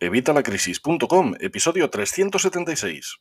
Evitalacrisis.com, episodio 376.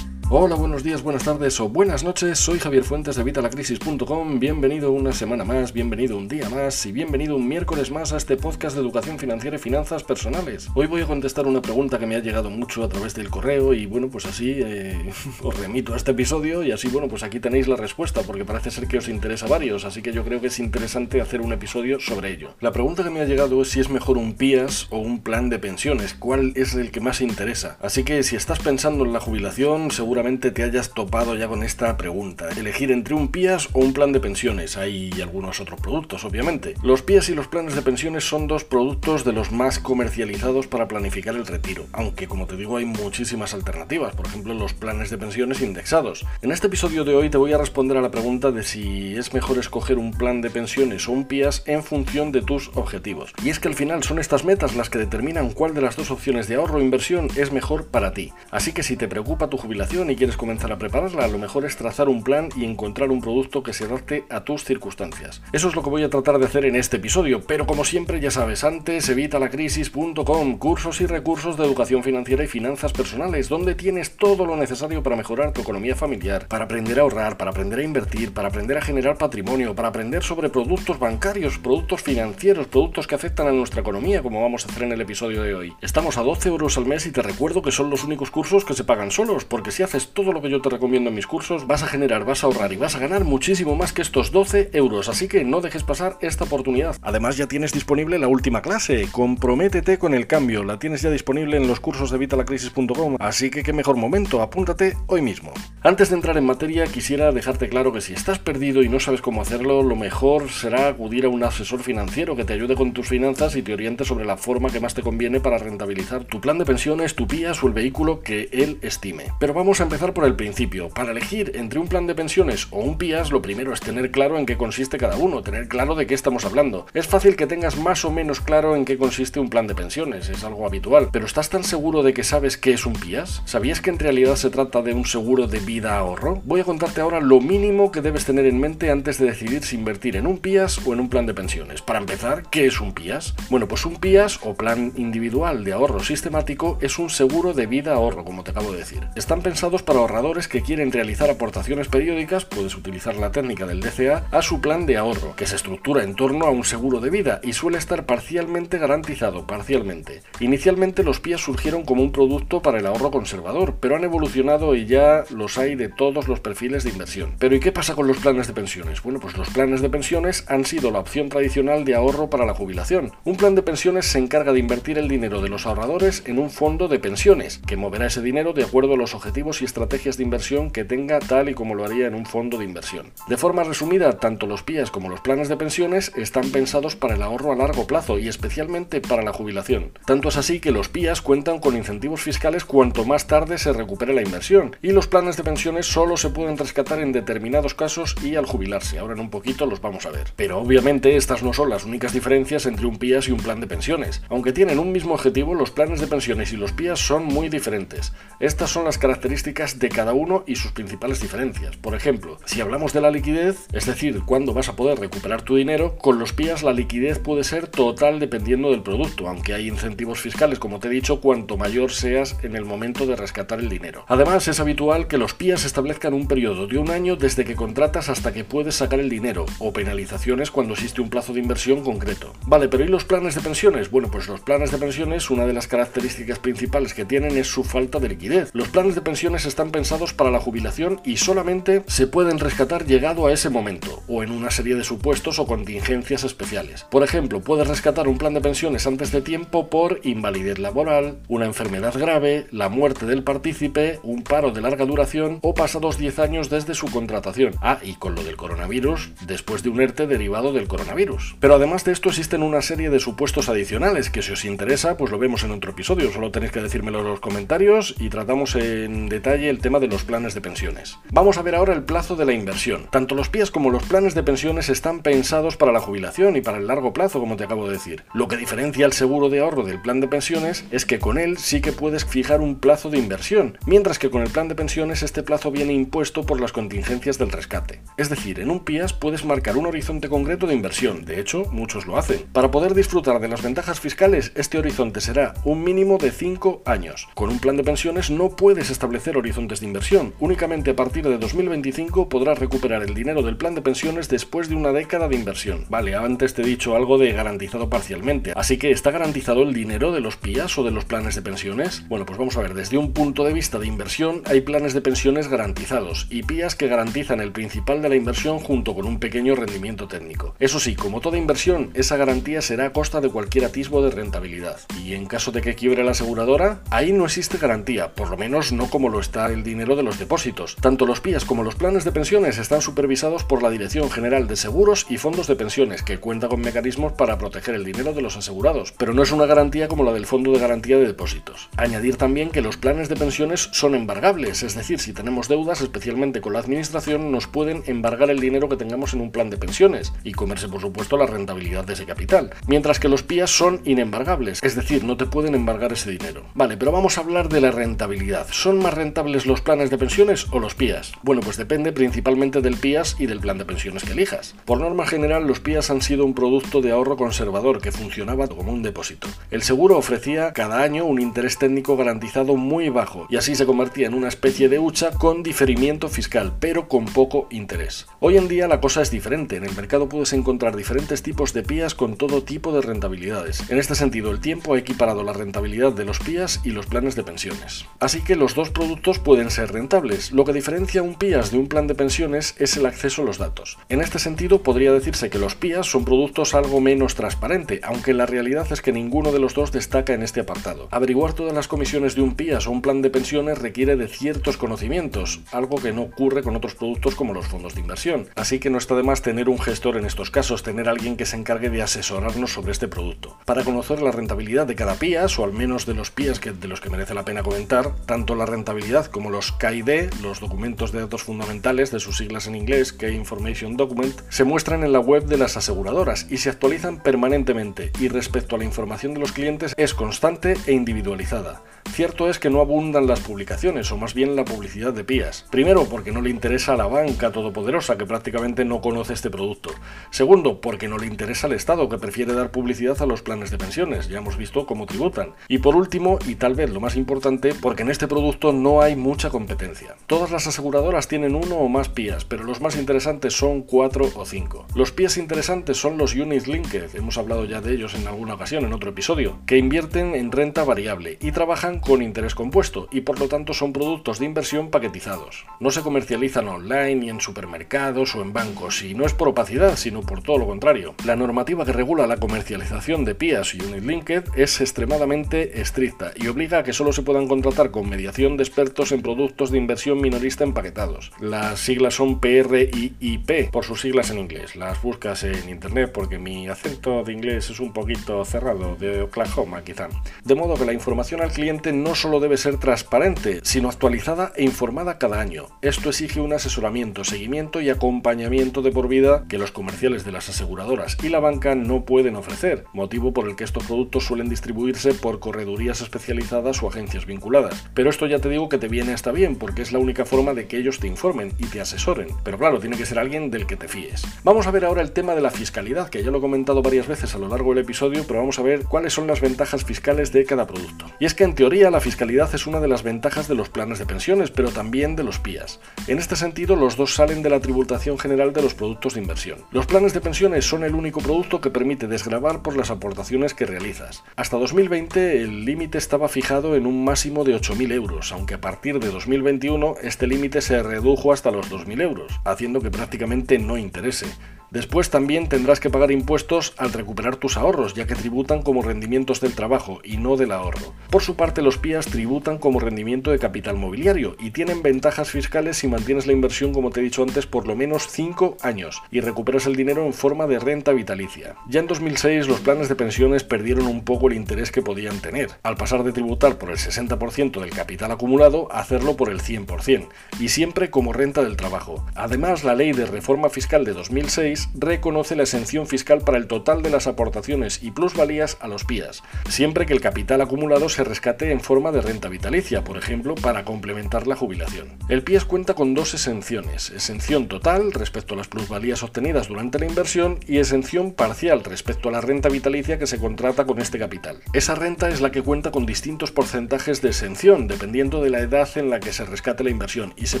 Hola, buenos días, buenas tardes o buenas noches. Soy Javier Fuentes de Vitalacrisis.com. Bienvenido una semana más, bienvenido un día más y bienvenido un miércoles más a este podcast de educación financiera y finanzas personales. Hoy voy a contestar una pregunta que me ha llegado mucho a través del correo y bueno, pues así eh, os remito a este episodio y así bueno, pues aquí tenéis la respuesta porque parece ser que os interesa varios, así que yo creo que es interesante hacer un episodio sobre ello. La pregunta que me ha llegado es si es mejor un PIAS o un plan de pensiones, cuál es el que más interesa. Así que si estás pensando en la jubilación, seguramente te hayas topado ya con esta pregunta. Elegir entre un PIAS o un plan de pensiones. Hay algunos otros productos, obviamente. Los PIAS y los planes de pensiones son dos productos de los más comercializados para planificar el retiro, aunque como te digo hay muchísimas alternativas, por ejemplo los planes de pensiones indexados. En este episodio de hoy te voy a responder a la pregunta de si es mejor escoger un plan de pensiones o un PIAS en función de tus objetivos. Y es que al final son estas metas las que determinan cuál de las dos opciones de ahorro o inversión es mejor para ti. Así que si te preocupa tu jubilación y quieres comenzar a prepararla, lo mejor es trazar un plan y encontrar un producto que se adapte a tus circunstancias. Eso es lo que voy a tratar de hacer en este episodio, pero como siempre ya sabes, antes evitalacrisis.com, cursos y recursos de educación financiera y finanzas personales, donde tienes todo lo necesario para mejorar tu economía familiar, para aprender a ahorrar, para aprender a invertir, para aprender a generar patrimonio, para aprender sobre productos bancarios, productos financieros, productos que afectan a nuestra economía, como vamos a hacer en el episodio de hoy. Estamos a 12 euros al mes y te recuerdo que son los únicos cursos que se pagan solos, porque si haces todo lo que yo te recomiendo en mis cursos, vas a generar, vas a ahorrar y vas a ganar muchísimo más que estos 12 euros, así que no dejes pasar esta oportunidad. Además ya tienes disponible la última clase, comprométete con el cambio, la tienes ya disponible en los cursos de vitalacrisis.com, así que qué mejor momento, apúntate hoy mismo. Antes de entrar en materia, quisiera dejarte claro que si estás perdido y no sabes cómo hacerlo, lo mejor será acudir a un asesor financiero que te ayude con tus finanzas y te oriente sobre la forma que más te conviene para rentabilizar tu plan de pensiones, tu PIAS o el vehículo que él estime. Pero vamos a empezar por el principio. Para elegir entre un plan de pensiones o un PIAS, lo primero es tener claro en qué consiste cada uno, tener claro de qué estamos hablando. Es fácil que tengas más o menos claro en qué consiste un plan de pensiones, es algo habitual, pero ¿estás tan seguro de que sabes qué es un PIAS? ¿Sabías que en realidad se trata de un seguro de vida ahorro? Voy a contarte ahora lo mínimo que debes tener en mente antes de decidir si invertir en un PIAS o en un plan de pensiones. Para empezar, ¿qué es un PIAS? Bueno, pues un PIAS o plan individual de ahorro sistemático es un seguro de vida ahorro, como te acabo de decir. Están pensados para ahorradores que quieren realizar aportaciones periódicas, puedes utilizar la técnica del DCA, a su plan de ahorro, que se estructura en torno a un seguro de vida y suele estar parcialmente garantizado, parcialmente. Inicialmente los PIAs surgieron como un producto para el ahorro conservador, pero han evolucionado y ya los hay de todos los perfiles de inversión. Pero ¿y qué pasa con los planes de pensiones? Bueno, pues los planes de pensiones han sido la opción tradicional de ahorro para la jubilación. Un plan de pensiones se encarga de invertir el dinero de los ahorradores en un fondo de pensiones, que moverá ese dinero de acuerdo a los objetivos estrategias de inversión que tenga tal y como lo haría en un fondo de inversión. De forma resumida, tanto los PIAs como los planes de pensiones están pensados para el ahorro a largo plazo y especialmente para la jubilación. Tanto es así que los PIAs cuentan con incentivos fiscales cuanto más tarde se recupere la inversión y los planes de pensiones solo se pueden rescatar en determinados casos y al jubilarse. Ahora en un poquito los vamos a ver. Pero obviamente estas no son las únicas diferencias entre un PIAs y un plan de pensiones. Aunque tienen un mismo objetivo, los planes de pensiones y los PIAs son muy diferentes. Estas son las características de cada uno y sus principales diferencias. Por ejemplo, si hablamos de la liquidez, es decir, cuándo vas a poder recuperar tu dinero, con los PIAs la liquidez puede ser total dependiendo del producto, aunque hay incentivos fiscales, como te he dicho, cuanto mayor seas en el momento de rescatar el dinero. Además, es habitual que los PIAs establezcan un periodo de un año desde que contratas hasta que puedes sacar el dinero, o penalizaciones cuando existe un plazo de inversión concreto. Vale, pero ¿y los planes de pensiones? Bueno, pues los planes de pensiones, una de las características principales que tienen es su falta de liquidez. Los planes de pensiones están pensados para la jubilación y solamente se pueden rescatar llegado a ese momento, o en una serie de supuestos o contingencias especiales. Por ejemplo, puedes rescatar un plan de pensiones antes de tiempo por invalidez laboral, una enfermedad grave, la muerte del partícipe, un paro de larga duración o pasados 10 años desde su contratación. Ah, y con lo del coronavirus, después de un ERTE derivado del coronavirus. Pero además de esto existen una serie de supuestos adicionales que si os interesa, pues lo vemos en otro episodio, solo tenéis que decírmelo en los comentarios y tratamos en detalle detalle el tema de los planes de pensiones. Vamos a ver ahora el plazo de la inversión. Tanto los PIAs como los planes de pensiones están pensados para la jubilación y para el largo plazo, como te acabo de decir. Lo que diferencia el seguro de ahorro del plan de pensiones es que con él sí que puedes fijar un plazo de inversión, mientras que con el plan de pensiones este plazo viene impuesto por las contingencias del rescate. Es decir, en un PIAS puedes marcar un horizonte concreto de inversión, de hecho, muchos lo hacen. Para poder disfrutar de las ventajas fiscales, este horizonte será un mínimo de 5 años. Con un plan de pensiones no puedes establecer horizontes de inversión, únicamente a partir de 2025 podrás recuperar el dinero del plan de pensiones después de una década de inversión. Vale, antes te he dicho algo de garantizado parcialmente, así que ¿está garantizado el dinero de los PIAs o de los planes de pensiones? Bueno, pues vamos a ver, desde un punto de vista de inversión hay planes de pensiones garantizados y PIAs que garantizan el principal de la inversión junto con un pequeño rendimiento técnico. Eso sí, como toda inversión, esa garantía será a costa de cualquier atisbo de rentabilidad. Y en caso de que quiebre la aseguradora, ahí no existe garantía, por lo menos no como lo está el dinero de los depósitos. Tanto los PIAs como los planes de pensiones están supervisados por la Dirección General de Seguros y Fondos de Pensiones, que cuenta con mecanismos para proteger el dinero de los asegurados, pero no es una garantía como la del Fondo de Garantía de Depósitos. Añadir también que los planes de pensiones son embargables, es decir, si tenemos deudas, especialmente con la administración, nos pueden embargar el dinero que tengamos en un plan de pensiones y comerse, por supuesto, la rentabilidad de ese capital, mientras que los PIAs son inembargables, es decir, no te pueden embargar ese dinero. Vale, pero vamos a hablar de la rentabilidad. ¿Son más rentables los planes de pensiones o los PIAs? Bueno, pues depende principalmente del PIAs y del plan de pensiones que elijas. Por norma general, los PIAs han sido un producto de ahorro conservador que funcionaba como un depósito. El seguro ofrecía cada año un interés técnico garantizado muy bajo y así se convertía en una especie de hucha con diferimiento fiscal, pero con poco interés. Hoy en día la cosa es diferente. En el mercado puedes encontrar diferentes tipos de PIAs con todo tipo de rentabilidades. En este sentido, el tiempo ha equiparado la rentabilidad de los PIAs y los planes de pensiones. Así que los dos productos pueden ser rentables. Lo que diferencia un PIAs de un plan de pensiones es el acceso a los datos. En este sentido, podría decirse que los PIAs son productos algo menos transparente, aunque la realidad es que ninguno de los dos destaca en este apartado. Averiguar todas las comisiones de un PIAs o un plan de pensiones requiere de ciertos conocimientos, algo que no ocurre con otros productos como los fondos de inversión. Así que no está de más tener un gestor en estos casos, tener alguien que se encargue de asesorarnos sobre este producto. Para conocer la rentabilidad de cada PIAs, o al menos de los PIAs de los que merece la pena comentar, tanto la rentabilidad como los KID, los documentos de datos fundamentales de sus siglas en inglés, Key Information Document, se muestran en la web de las aseguradoras y se actualizan permanentemente y respecto a la información de los clientes es constante e individualizada. Cierto es que no abundan las publicaciones, o más bien la publicidad de PIAs. Primero, porque no le interesa a la banca todopoderosa, que prácticamente no conoce este producto. Segundo, porque no le interesa al Estado, que prefiere dar publicidad a los planes de pensiones, ya hemos visto cómo tributan. Y por último, y tal vez lo más importante, porque en este producto no hay mucha competencia. Todas las aseguradoras tienen uno o más PIAs, pero los más interesantes son cuatro o cinco. Los PIAs interesantes son los Unit Linked, hemos hablado ya de ellos en alguna ocasión en otro episodio, que invierten en renta variable y trabajan con interés compuesto y por lo tanto son productos de inversión paquetizados. No se comercializan online ni en supermercados o en bancos y no es por opacidad, sino por todo lo contrario. La normativa que regula la comercialización de PIAs y Unit Linked es extremadamente estricta y obliga a que solo se puedan contratar con mediación de expertos en productos de inversión minorista empaquetados. Las siglas son PRIIP por sus siglas en inglés. Las buscas en internet porque mi acento de inglés es un poquito cerrado, de Oklahoma quizá. De modo que la información al cliente no solo debe ser transparente, sino actualizada e informada cada año. Esto exige un asesoramiento, seguimiento y acompañamiento de por vida que los comerciales de las aseguradoras y la banca no pueden ofrecer, motivo por el que estos productos suelen distribuirse por corredurías especializadas o agencias vinculadas. Pero esto ya te digo que viene hasta bien, porque es la única forma de que ellos te informen y te asesoren. Pero claro, tiene que ser alguien del que te fíes. Vamos a ver ahora el tema de la fiscalidad, que ya lo he comentado varias veces a lo largo del episodio, pero vamos a ver cuáles son las ventajas fiscales de cada producto. Y es que en teoría la fiscalidad es una de las ventajas de los planes de pensiones, pero también de los PIAs. En este sentido, los dos salen de la tributación general de los productos de inversión. Los planes de pensiones son el único producto que permite desgravar por las aportaciones que realizas. Hasta 2020 el límite estaba fijado en un máximo de 8.000 euros, aunque a partir de 2021 este límite se redujo hasta los 2.000 euros, haciendo que prácticamente no interese. Después también tendrás que pagar impuestos al recuperar tus ahorros, ya que tributan como rendimientos del trabajo y no del ahorro. Por su parte, los PIAs tributan como rendimiento de capital mobiliario y tienen ventajas fiscales si mantienes la inversión, como te he dicho antes, por lo menos 5 años y recuperas el dinero en forma de renta vitalicia. Ya en 2006 los planes de pensiones perdieron un poco el interés que podían tener, al pasar de tributar por el 60% del capital acumulado a hacerlo por el 100%, y siempre como renta del trabajo. Además, la ley de reforma fiscal de 2006 reconoce la exención fiscal para el total de las aportaciones y plusvalías a los PIAs, siempre que el capital acumulado se rescate en forma de renta vitalicia, por ejemplo, para complementar la jubilación. El PIAs cuenta con dos exenciones, exención total respecto a las plusvalías obtenidas durante la inversión y exención parcial respecto a la renta vitalicia que se contrata con este capital. Esa renta es la que cuenta con distintos porcentajes de exención, dependiendo de la edad en la que se rescate la inversión y se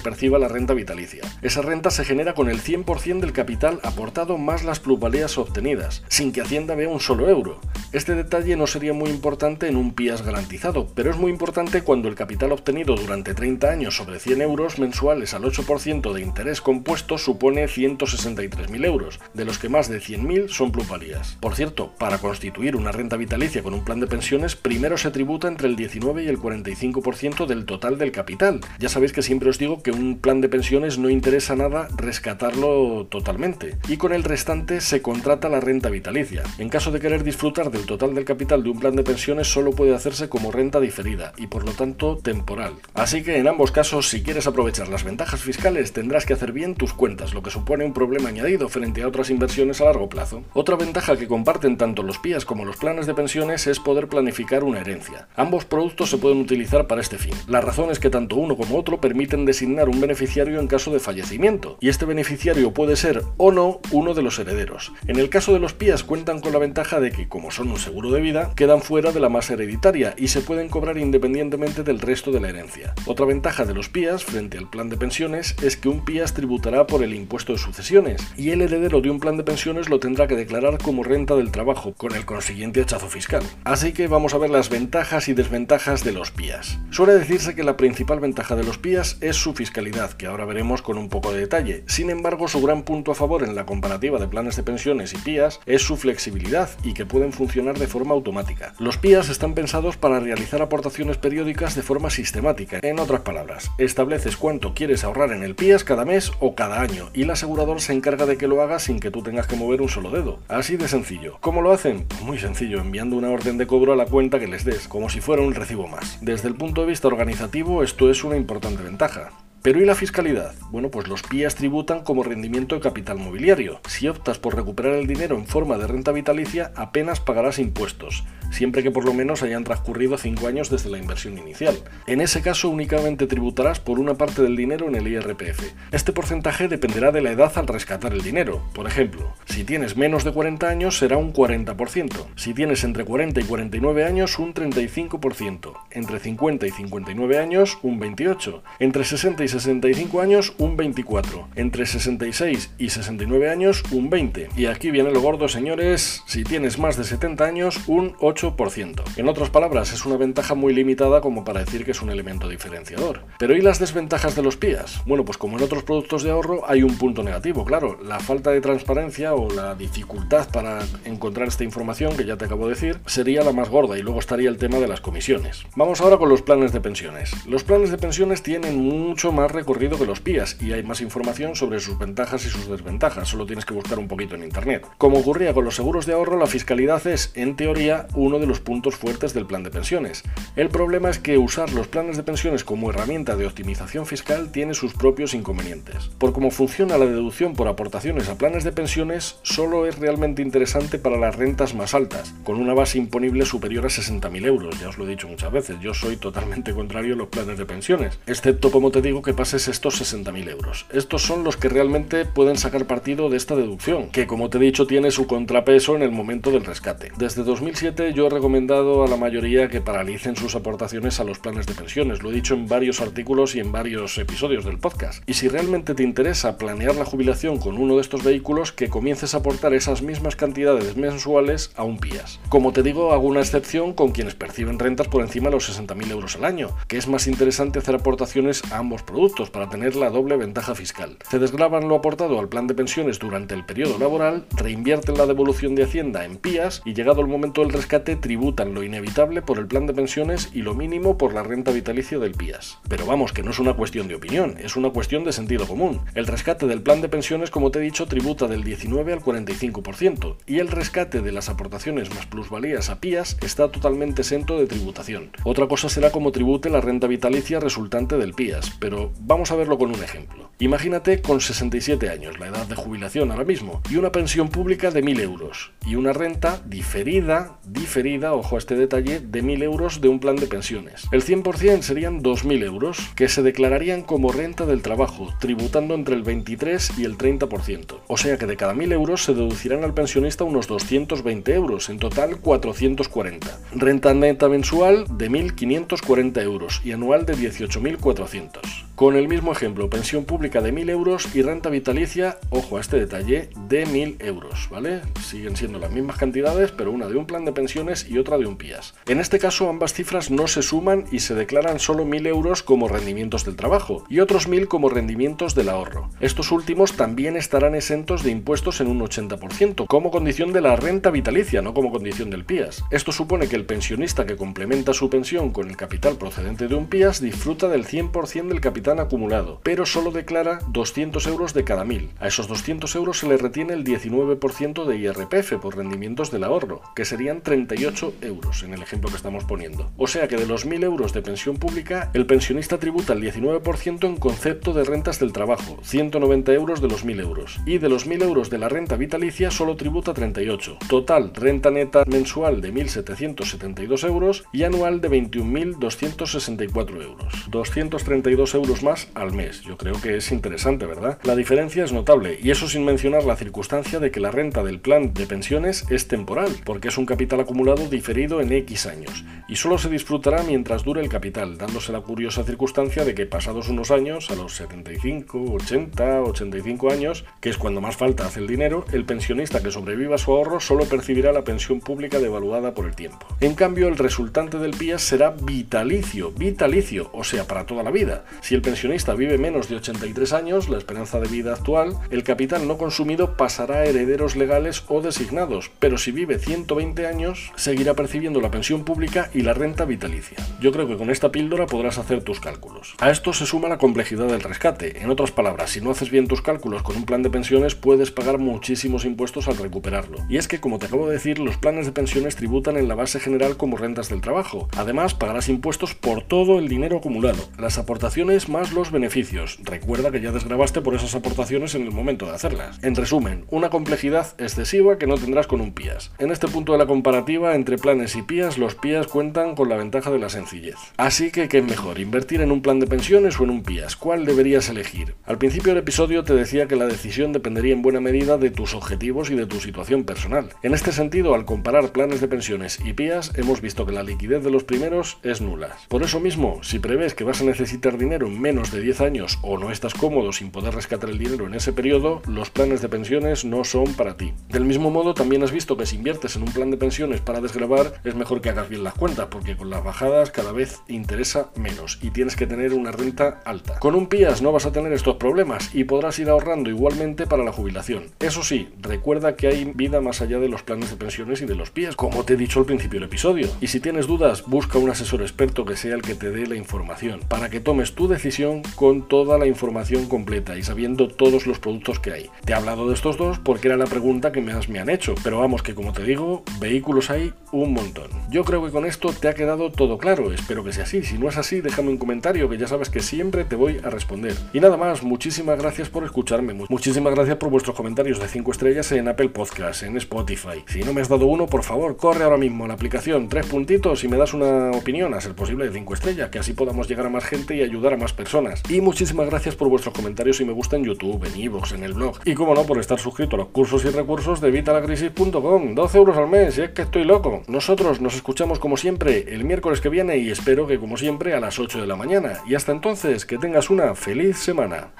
perciba la renta vitalicia. Esa renta se genera con el 100% del capital aportado más las plusvalías obtenidas, sin que Hacienda vea un solo euro. Este detalle no sería muy importante en un PIAS garantizado, pero es muy importante cuando el capital obtenido durante 30 años sobre 100 euros mensuales al 8% de interés compuesto supone 163.000 euros, de los que más de 100.000 son plusvalías. Por cierto, para constituir una renta vitalicia con un plan de pensiones, primero se tributa entre el 19 y el 45% del total del capital. Ya sabéis que siempre os digo que un plan de pensiones no interesa nada rescatarlo totalmente, con el restante se contrata la renta vitalicia. En caso de querer disfrutar del total del capital de un plan de pensiones, solo puede hacerse como renta diferida y por lo tanto temporal. Así que en ambos casos, si quieres aprovechar las ventajas fiscales, tendrás que hacer bien tus cuentas, lo que supone un problema añadido frente a otras inversiones a largo plazo. Otra ventaja que comparten tanto los PIAs como los planes de pensiones es poder planificar una herencia. Ambos productos se pueden utilizar para este fin. La razón es que tanto uno como otro permiten designar un beneficiario en caso de fallecimiento, y este beneficiario puede ser o no uno de los herederos. En el caso de los PIAs cuentan con la ventaja de que, como son un seguro de vida, quedan fuera de la masa hereditaria y se pueden cobrar independientemente del resto de la herencia. Otra ventaja de los PIAs frente al plan de pensiones es que un PIAs tributará por el impuesto de sucesiones y el heredero de un plan de pensiones lo tendrá que declarar como renta del trabajo, con el consiguiente hachazo fiscal. Así que vamos a ver las ventajas y desventajas de los PIAs. Suele decirse que la principal ventaja de los PIAs es su fiscalidad, que ahora veremos con un poco de detalle. Sin embargo, su gran punto a favor en la comparativa de planes de pensiones y PIAs es su flexibilidad y que pueden funcionar de forma automática. Los PIAs están pensados para realizar aportaciones periódicas de forma sistemática. En otras palabras, estableces cuánto quieres ahorrar en el PIAS cada mes o cada año y el asegurador se encarga de que lo haga sin que tú tengas que mover un solo dedo. Así de sencillo. ¿Cómo lo hacen? Muy sencillo, enviando una orden de cobro a la cuenta que les des, como si fuera un recibo más. Desde el punto de vista organizativo, esto es una importante ventaja. Pero ¿y la fiscalidad? Bueno, pues los PIAs tributan como rendimiento de capital mobiliario. Si optas por recuperar el dinero en forma de renta vitalicia, apenas pagarás impuestos siempre que por lo menos hayan transcurrido 5 años desde la inversión inicial. En ese caso únicamente tributarás por una parte del dinero en el IRPF. Este porcentaje dependerá de la edad al rescatar el dinero. Por ejemplo, si tienes menos de 40 años será un 40%, si tienes entre 40 y 49 años un 35%, entre 50 y 59 años un 28%, entre 60 y 65 años un 24%, entre 66 y 69 años un 20%. Y aquí viene lo gordo, señores, si tienes más de 70 años un 8%. En otras palabras, es una ventaja muy limitada como para decir que es un elemento diferenciador. Pero ¿y las desventajas de los PIAs? Bueno, pues como en otros productos de ahorro hay un punto negativo, claro, la falta de transparencia o la dificultad para encontrar esta información, que ya te acabo de decir, sería la más gorda y luego estaría el tema de las comisiones. Vamos ahora con los planes de pensiones. Los planes de pensiones tienen mucho más recorrido que los PIAs y hay más información sobre sus ventajas y sus desventajas, solo tienes que buscar un poquito en internet. Como ocurría con los seguros de ahorro, la fiscalidad es, en teoría, un uno de los puntos fuertes del plan de pensiones. El problema es que usar los planes de pensiones como herramienta de optimización fiscal tiene sus propios inconvenientes. Por cómo funciona la deducción por aportaciones a planes de pensiones, solo es realmente interesante para las rentas más altas, con una base imponible superior a 60.000 euros. Ya os lo he dicho muchas veces, yo soy totalmente contrario a los planes de pensiones, excepto como te digo que pases estos 60.000 euros. Estos son los que realmente pueden sacar partido de esta deducción, que como te he dicho tiene su contrapeso en el momento del rescate. Desde 2007 yo he recomendado a la mayoría que paralicen sus aportaciones a los planes de pensiones. Lo he dicho en varios artículos y en varios episodios del podcast. Y si realmente te interesa planear la jubilación con uno de estos vehículos, que comiences a aportar esas mismas cantidades mensuales a un PIAS. Como te digo, hago una excepción con quienes perciben rentas por encima de los 60.000 euros al año, que es más interesante hacer aportaciones a ambos productos productos para tener la doble ventaja fiscal. Se desgraban lo aportado al plan de pensiones durante el periodo laboral, reinvierten la devolución de Hacienda en PIAS y llegado el momento del rescate tributan lo inevitable por el plan de pensiones y lo mínimo por la renta vitalicia del PIAS. Pero vamos, que no es una cuestión de opinión, es una cuestión de sentido común. El rescate del plan de pensiones, como te he dicho, tributa del 19 al 45% y el rescate de las aportaciones más plusvalías a PIAS está totalmente exento de tributación. Otra cosa será cómo tribute la renta vitalicia resultante del PIAS, pero vamos a verlo con un ejemplo. Imagínate con 67 años, la edad de jubilación ahora mismo, y una pensión pública de 1.000 euros, y una renta diferida, diferida, ojo a este detalle, de 1.000 euros de un plan de pensiones. El 100% serían 2.000 euros, que se declararían como renta del trabajo, tributando entre el 23 y el 30%. O sea que de cada 1.000 euros se deducirán al pensionista unos 220 euros, en total 440. Renta neta mensual de 1.540 euros y anual de 18.400. Con el mismo ejemplo, pensión pública de 1.000 euros y renta vitalicia, ojo a este detalle, de 1.000 euros, ¿vale? Siguen siendo las mismas cantidades, pero una de un plan de pensiones y otra de un PIAS. En este caso, ambas cifras no se suman y se declaran solo 1.000 euros como rendimientos del trabajo y otros 1.000 como rendimientos del ahorro. Estos últimos también estarán exentos de impuestos en un 80%, como condición de la renta vitalicia, no como condición del PIAS. Esto supone que el pensionista que complementa su pensión con el capital procedente de un PIAS disfruta del 100% del capital acumulado, pero solo declara 200 euros de cada mil. A esos 200 euros se le retiene el 19% de IRPF por rendimientos del ahorro, que serían 38 euros en el ejemplo que estamos poniendo. O sea que de los 1.000 euros de pensión pública, el pensionista tributa el 19% en concepto de rentas del trabajo, 190 euros de los 1.000 euros, y de los 1.000 euros de la renta vitalicia solo tributa 38. Total, renta neta mensual de 1.772 euros y anual de 21.264 euros. 232 euros más al mes. Yo creo que es interesante, ¿verdad? La diferencia es notable, y eso sin mencionar la circunstancia de que la renta del plan de pensiones es temporal, porque es un capital acumulado diferido en X años, y solo se disfrutará mientras dure el capital, dándose la curiosa circunstancia de que pasados unos años, a los 75, 80, 85 años, que es cuando más falta hace el dinero, el pensionista que sobreviva a su ahorro solo percibirá la pensión pública devaluada por el tiempo. En cambio, el resultante del PIAS será vitalicio, vitalicio, o sea, para toda la vida. Si el pensionista vive menos de 83 años, la esperanza de vida actual, el capital no consumido pasará a herederos legales o designados, pero si vive 120 años, seguirá percibiendo la pensión pública y la renta vitalicia. Yo creo que con esta píldora podrás hacer tus cálculos. A esto se suma la complejidad del rescate. En otras palabras, si no haces bien tus cálculos con un plan de pensiones, puedes pagar muchísimos impuestos al recuperarlo. Y es que, como te acabo de decir, los planes de pensiones tributan en la base general como rentas del trabajo. Además, pagarás impuestos por todo el dinero acumulado. Las aportaciones más los beneficios. Recuerda que ya desgrabaste por esas aportaciones en el momento de hacerlas. En resumen, una complejidad excesiva que no tendrás con un PIAS. En este punto de la comparativa entre planes y PIAS, los PIAS cuentan con la ventaja de la sencillez. Así que, ¿qué es mejor? ¿Invertir en un plan de pensiones o en un PIAS? ¿Cuál deberías elegir? Al principio del episodio te decía que la decisión dependería en buena medida de tus objetivos y de tu situación personal. En este sentido, al comparar planes de pensiones y PIAS, hemos visto que la liquidez de los primeros es nula. Por eso mismo, si prevés que vas a necesitar dinero en menos de 10 años o no estás cómodo sin poder rescatar el dinero en ese periodo, los planes de pensiones no son para ti. Del mismo modo, también has visto que si inviertes en un plan de pensiones para desgravar, es mejor que hagas bien las cuentas, porque con las bajadas cada vez interesa menos y tienes que tener una renta alta. Con un PIAS no vas a tener estos problemas y podrás ir ahorrando igualmente para la jubilación. Eso sí, recuerda que hay vida más allá de los planes de pensiones y de los PIAS, como te he dicho al principio del episodio. Y si tienes dudas, busca un asesor experto que sea el que te dé la información, para que tomes tu decisión con toda la información completa y sabiendo todos los productos que hay. Te he hablado de estos dos porque era la pregunta que me, me han hecho, pero vamos que como te digo, vehículos hay un montón. Yo creo que con esto te ha quedado todo claro, espero que sea así. Si no es así, déjame un comentario que ya sabes que siempre te voy a responder. Y nada más, muchísimas gracias por escucharme, muchísimas gracias por vuestros comentarios de 5 estrellas en Apple Podcast, en Spotify. Si no me has dado uno, por favor, corre ahora mismo a la aplicación, tres puntitos y me das una opinión, a ser posible de 5 estrellas, que así podamos llegar a más gente y ayudar a más personas. Y muchísimas gracias por vuestros comentarios y me gusta en YouTube, en iVoox, en el blog. Y como no, por estar suscrito a los cursos y recursos de vitalacrisis.com. 12 euros al mes, y es que estoy loco. Nosotros nos escuchamos como siempre el miércoles que viene y espero que como siempre a las 8 de la mañana. Y hasta entonces, que tengas una feliz semana.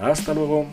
Hasta luego.